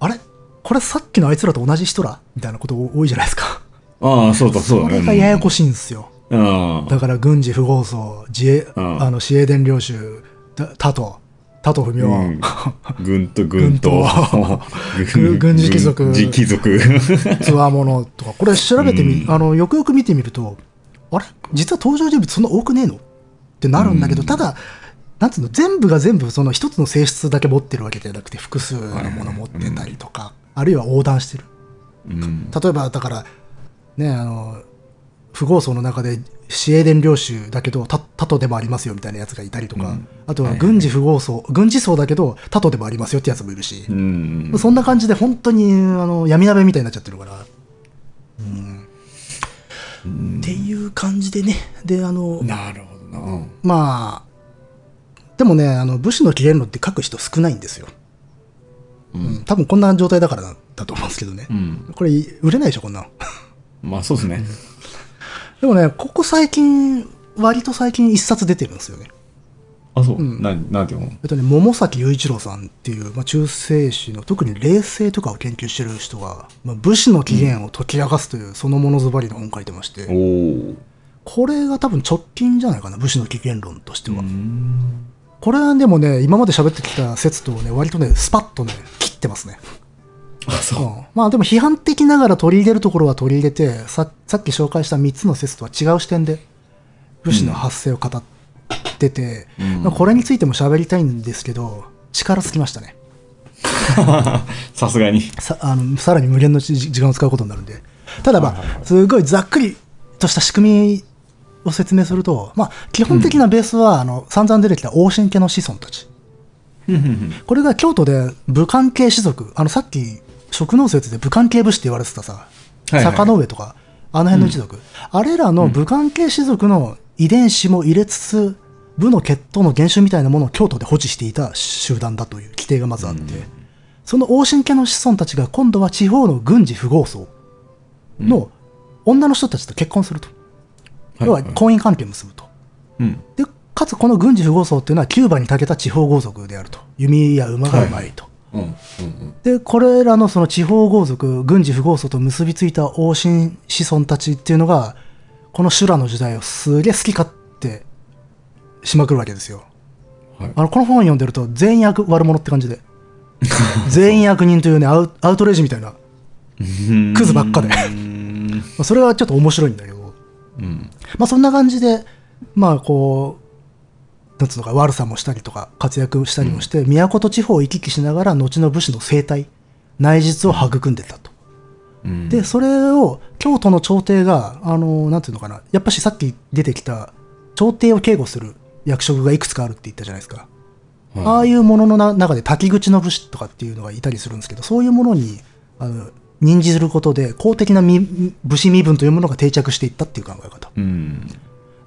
あれ？これさっきのあいつらと同じ人らみたいなこと多いじゃないですか。ああ、そうだ、そうだね。これがややこしいんですよ。うん。だから軍事不合層、自衛、うんあの、市営伝領主、だ他と、他と不明、うん。軍と軍と。軍軍事貴族軍事貴族。つわものとか、これ調べてみ、うん。あの、よくよく見てみると、あれ？実は登場人物そんな多くねえの？ってなるんだけど、うん。ただ、なんつうの、全部が全部その一つの性質だけ持ってるわけじゃなくて、複数のもの持ってたりとか、あるいは横断してる。うん。例えば、だから、ね、あの、不合層の中で、シエーデン領主だけど、タタトでもありますよみたいなやつがいたりとか、うんあとははいはい軍事不合層、軍事層だけど、タトでもありますよってやつもいるし、うん。そんな感じで本当にあの闇鍋みたいになっちゃってるから。うんっていう感じでね。で、あの、なるほどな。うんまあ、でもね、あの武士の起源論って書く人少ないんですよ。うん、多分こんな状態だからだと思うんですけどね。うん。これ、売れないでしょ、こんなん。まあそうですね。でもね、ここ最近、割と最近一冊出てるんですよね。あ、そう。うんななんていうの？えっとね、桃崎雄一郎さんっていう、まあ、中世史の特に霊性とかを研究してる人が、まあ、武士の起源を解き明かすという、そのものズバリの本書いてまして、おお。これが多分直近じゃないかな、武士の起源論としては。うん。これはでもね、今まで喋ってきた説とね、割とね、スパッとね、切ってますね。あ、そうう。ん、まあでも批判的ながら取り入れるところは取り入れて、ささっき紹介した3つの説とは違う視点で武士の発生を語ってて、うんまあこれについても喋りたいんですけど、力尽きましたね。さすがに。さあのさらに無限の時時間を使うことになるんで。ただまあ、すごいざっくりとした仕組みを説明すると、まあ基本的なベースは、あの散々出てきた王神家の子孫たち。これが京都で武関係士族、あのさっき職能説で武関係武士って言われてたさ、はいはい坂の上とか、あの辺の一族、あれらの武関係士族の遺伝子も入れつつ、武の血統の原種みたいなものを京都で保持していた集団だという規定がまずあって、その王神家の子孫たちが今度は地方の軍事不合層の女の人たちと結婚すると。要は婚姻関係を結ぶと。うん。で、かつこの軍事不合層っていうのはキューバに長けた地方豪族であると。弓や馬がうまいと。うん。うん。で、これらのその地方豪族、軍事不合層と結びついた王神子孫たちっていうのが、この修羅の時代をすげえ好き勝手しまくるわけですよ。はいあの、この本読んでると全員悪悪者って感じで。全員悪人というね、アウアウトレイジみたいな、うん。クズばっかで。それはちょっと面白いんだけど、うん。まあそんな感じで、まあこう、なんつうのか、悪さもしたりとか、活躍したりもして、都と地方を行き来しながら、後の武士の生態、内実を育んでたと。うん。で、それを京都の朝廷が、あの、なんていうのかな、やっぱしさっき出てきた、朝廷を警護する役職がいくつかあるって言ったじゃないですか。はいああいうもののな中で滝口の武士とかっていうのがいたりするんですけど、そういうものに、あの、任じることで、公的な身武士身分というものが定着していったっていう考え方。うん。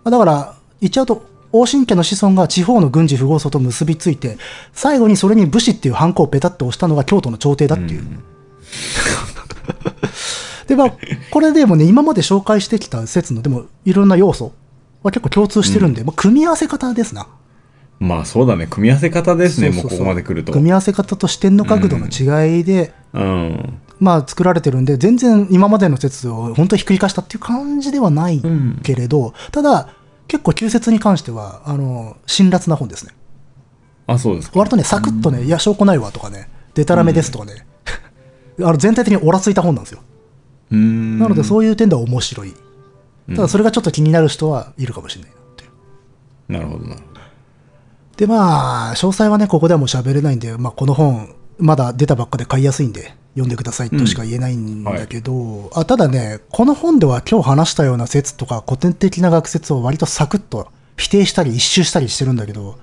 まあだから、言っちゃうと、王神家の子孫が地方の軍事不合層と結びついて、最後にそれに武士っていうハンコをペタッと押したのが京都の朝廷だっていう。で、まあ、これでもね、今まで紹介してきた説の、でも、いろんな要素は結構共通してるんで、まあ、組み合わせ方ですな。まあそうだね。組み合わせ方ですね。そうそうそうもうここまで来ると。組み合わせ方と視点の角度の違いで、うん。まあ、作られてるんで、全然今までの説を本当にひっくり返したっていう感じではないんけれど、ただ、結構旧説に関しては、あの、辛辣な本ですね。あ、そうですか。割とね、サクッとね、いや、証拠ないわとかね、デタラメですとかね、あの全体的にオラついた本なんですよ。なので、そういう点では面白い。うんただ、それがちょっと気になる人はいるかもしれないなっていう。なるほどな。で、まあ、詳細はね、ここではもう喋れないんで、まあ、この本、まだ出たばっかで買いやすいんで、読んでくださいとしか言えないんだけど、あただね、この本では今日話したような説とか古典的な学説を割とサクッと否定したり一周したりしてるんだけど、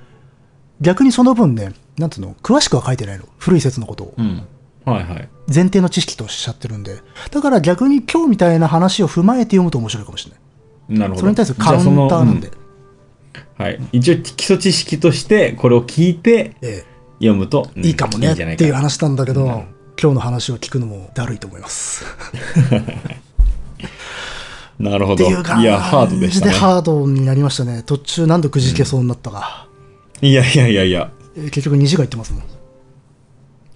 逆にその分ね、なんつうの、詳しくは書いてないの。古い説のことを。うん。はいはい。前提の知識とおっしゃってるんで。だから逆に今日みたいな話を踏まえて読むと面白いかもしれない。なるほど。それに対するカウンターなんで。うんはい。一応基礎知識として、これを聞いてえ読むと、いいかもねっていう話なんだけど、うん今日の話を聞くのもだるいと思います。なるほど。いや、ハードでしたね。ハードになりましたね。途中何度くじけそうになったか。いやいやいやいや。えー結局2時間行ってますもん。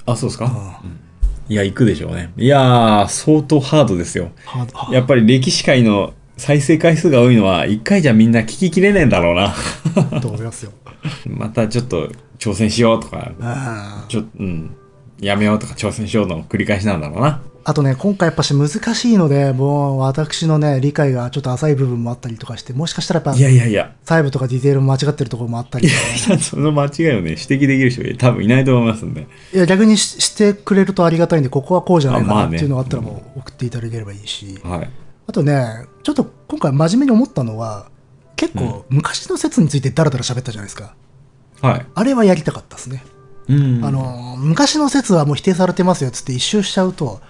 あ、そうですか、うんいや、行くでしょうね。いやー、相当ハードですよ。やっぱり歴史界の再生回数が多いのは、一回じゃみんな聞ききれねえんだろうな。と思いますよ。またちょっと挑戦しようとか、あちょ、うん、やめようとか挑戦しようの繰り返しなんだろうな。あとね、今回やっぱし難しいので、もう私のね、理解がちょっと浅い部分もあったりとかして、もしかしたらやっぱいやいやいや、細部とかディテールも間違ってるところもあったりとかね、その間違いをね、指摘できる人多分いないと思いますんで。いや逆にししてくれるとありがたいんで、ここはこうじゃないかなっていうのがあったらもう送っていただければいいし、はい。あとね、ちょっと今回真面目に思ったのは、結構昔の説についてダラダラ喋ったじゃないですか。はい。あれはやりたかったですね。うんあ、の、昔の説はもう否定されてますよっつって一周しちゃうと、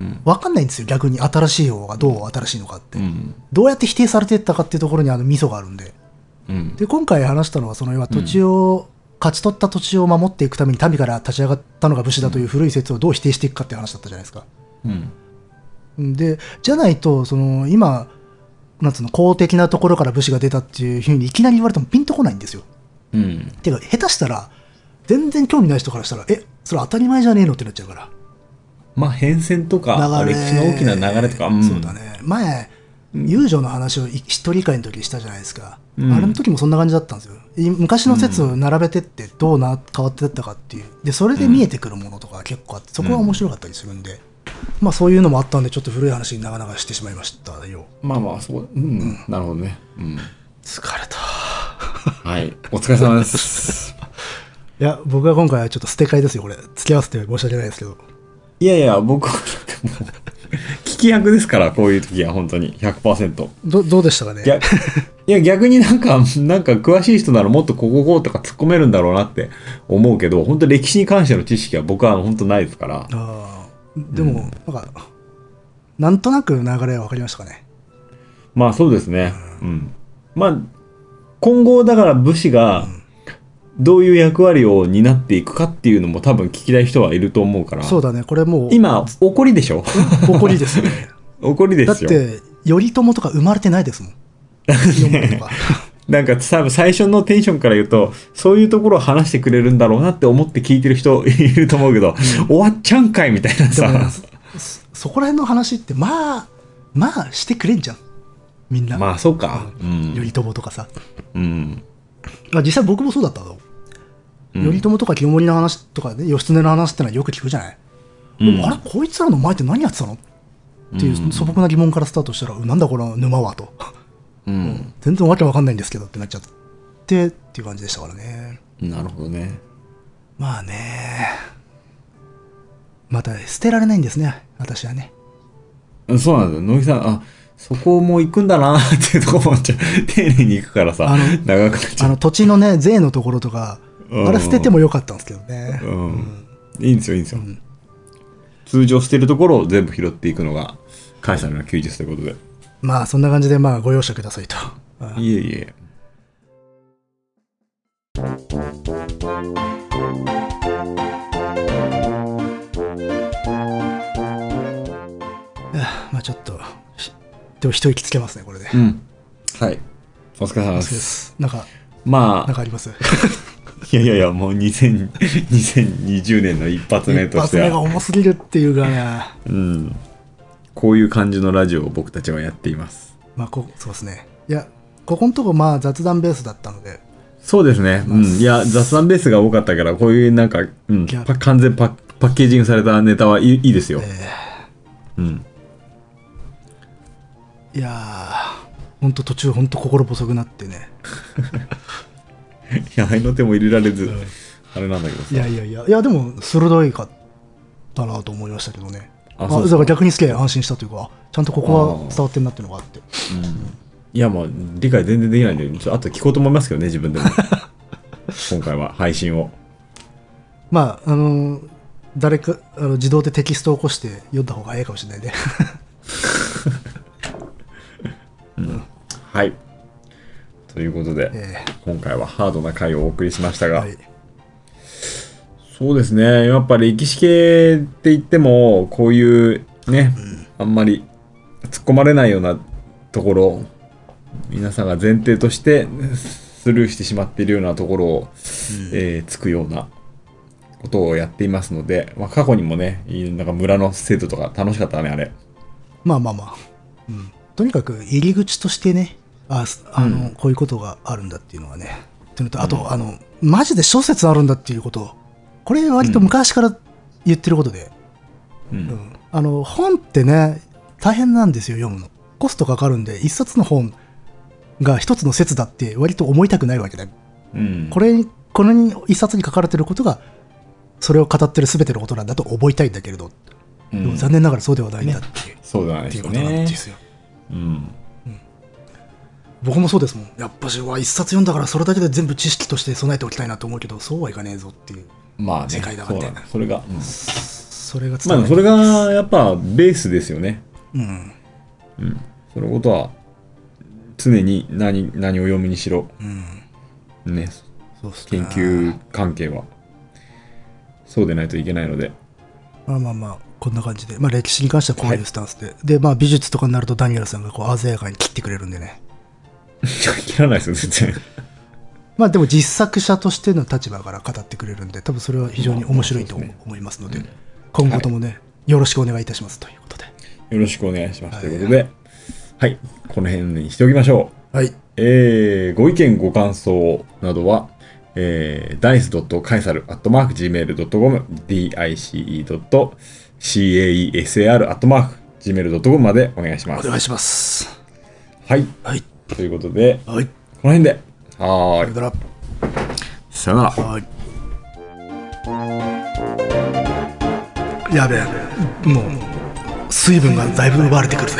うんわかんないんですよ、逆に新しい方がどう新しいのかって。うん。どうやって否定されていったかっていうところにあのミソがあるんで。うん。で、今回話したのは、その要は土地を、勝ち取った土地を守っていくために民から立ち上がったのが武士だという古い説をどう否定していくかっていう話だったじゃないですか。うん。で、じゃないと、その、今、なんつうの、公的なところから武士が出たっていうふうにいきなり言われてもピンとこないんですよ。うん。てか、下手したら、全然興味ない人からしたら、え、それ当たり前じゃねえの？ってなっちゃうから。まあ、変遷とか、歴史の大きな流れとか、んそうだ。ね。前、遊女の話をい一人会の時したじゃないですか。うんあれの時もそんな感じだったんですよ。い昔の説を並べてってどうな変わってったかっていう。で、それで見えてくるものとか結構あって、そこは面白かったりするんで。まあそういうのもあったんで、ちょっと古い話に長々してしまいましたよ。まあまあ、そう、うん、なるほどね。うん。疲れた。はい。お疲れ様です。いや、僕は今回はちょっと捨て替えですよ、これ。付き合わせて申し訳ないですけど。いやいや、僕聞き役ですから、こういう時は、本当に、100%。どどうでしたかね？逆いや、逆になんか、なんか詳しい人ならもっとこここうとか突っ込めるんだろうなって思うけど、本当歴史に関しての知識は僕は本当ないですから。あーでも、なんか、なんとなく流れは分かりましたかね。まあそうですね。うん。まあ、今後だから武士が、どういう役割を担っていくかっていうのも多分聞きたい人はいると思うから。そうだね、これもう、今、怒りでしょ？誇りですよ ね。怒りですよ。だって、頼朝とか生まれてないですもん。とか。なんか多分最初のテンションから言うと、そういうところを話してくれるんだろうなって思って聞いてる人 いると思うけど、終わっちゃうんかいみたいなさ。そそこら辺の話って、まあ、まあ、してくれんじゃん。みんな。まあそうか。うん。頼朝とかさ。うん。あ実際僕もそうだったの。うん頼朝とか清盛の話とかね、義経の話ってのはよく聞くじゃない。うんあれ、こいつらの前って何やってたの？っていう素朴な疑問からスタートしたら、なんだこの沼はと。うん。全然わけわかんないんですけどってなっちゃってっていう感じでしたからね。なるほどね。まあね。また捨てられないんですね、私はね。うんそうなんだよ。野木さん、あ、そこも行くんだなっていうところもちょ丁寧に行くからさあの、長くなっちゃう。あの土地のね、税のところとか、うんあれ捨ててもよかったんですけどね。うん。いいんですよ、いいんですよ。通常捨てるところを全部拾っていくのが、カイさんの休日ということで。まあそんな感じでまあご容赦くださいと。う んいえいえ。まあちょっと、しでも一息つけますね、これで。うん。はい。お疲れ様で。すす。なんか、まあ、なんかあります？いやいやいや、もう2000 2020年の一発目一としては、発目が重すぎるっていうかね。うん。こういう感じのラジオを僕たちはやっています。まあこそうですね。いや、ここのとこまあ雑談ベースだったので、そうですね。うん。いや、雑談ベースが多かったから、こういうなんか、うん、完全パパッケージングされたネタはいいいいですよ。えうん。ーいやー、ほんと途中ほんと心細くなってね。いや、愛の手も入れられず、あれなんだけどさ。いやいやいや、いやでも鋭いかったなと思いましたけどね。ああそうですから逆にすげえ安心したというか、ちゃんとここは伝わってんなっていうのがあって。いや、もう理解全然できないんで、ちょっと後で聞こうと思いますけどね、自分でも。今回は配信を。まあ、あのー誰かあの自動でテキストを起こして読んだ方が早いかもしれないね。はい。ということで、え今回はハードな回をお送りしましたが、ーはい、そうですね、やっぱ歴史系って言っても、こういうね、あんまり突っ込まれないようなところ、皆さんが前提としてスルーしてしまっているようなところを、えーつくようなことをやっていますので、まあ、過去にもね、なんか村の制度とか楽しかったね、あれ。まあまあまあ、うん。とにかく入り口としてね、あすあの、こういうことがあるんだっていうのはね。っていうのと、あと、あの、マジで諸説あるんだっていうこと。これ割と昔から言ってることで、うんうんあの、本ってね、大変なんですよ、読むの。コストかかるんで、一冊の本が一つの説だって割と思いたくないわけだよ。うん。これに、この一冊に書かれてることが、それを語ってる全てのことなんだと覚えたいんだけれど、うん残念ながらそうではないんだっていう,、そうじゃないですよっていうことなんでね。すよ。うん。僕もそうですもん。やっぱし、うわ、一冊読んだからそれだけで全部知識として備えておきたいなと思うけど、そうはいかねえぞっていう。まあね。世界だからねそれが。うんそれがまあそれがやっぱベースですよね。うん。うん。そのことは常に何何を読むにしろうん。ねそうっすね研究関係はそうでないといけないので。まあまあまあ、こんな感じで。まあ歴史に関してはこういうスタンスで。で、まあ美術とかになるとダニエルさんがこう鮮やかに切ってくれるんでね。切らないですよ全然。まあでも実作者としての立場から語ってくれるんで、多分それは非常に面白いと思いますので、今後ともね、よろしくお願いいたしますということで。よろしくお願いします。ということで、はい、この辺にしておきましょう。はい。えー、ご意見、ご感想などは、えー、dice.caesar.gmail.com、dice.caesar.gmail.com までお願いします。お願いします。はい。はい。ということで、はい。この辺で、はい。さよさよなら。はい。やべ、もう、水分がだいぶ奪われてくるぜ。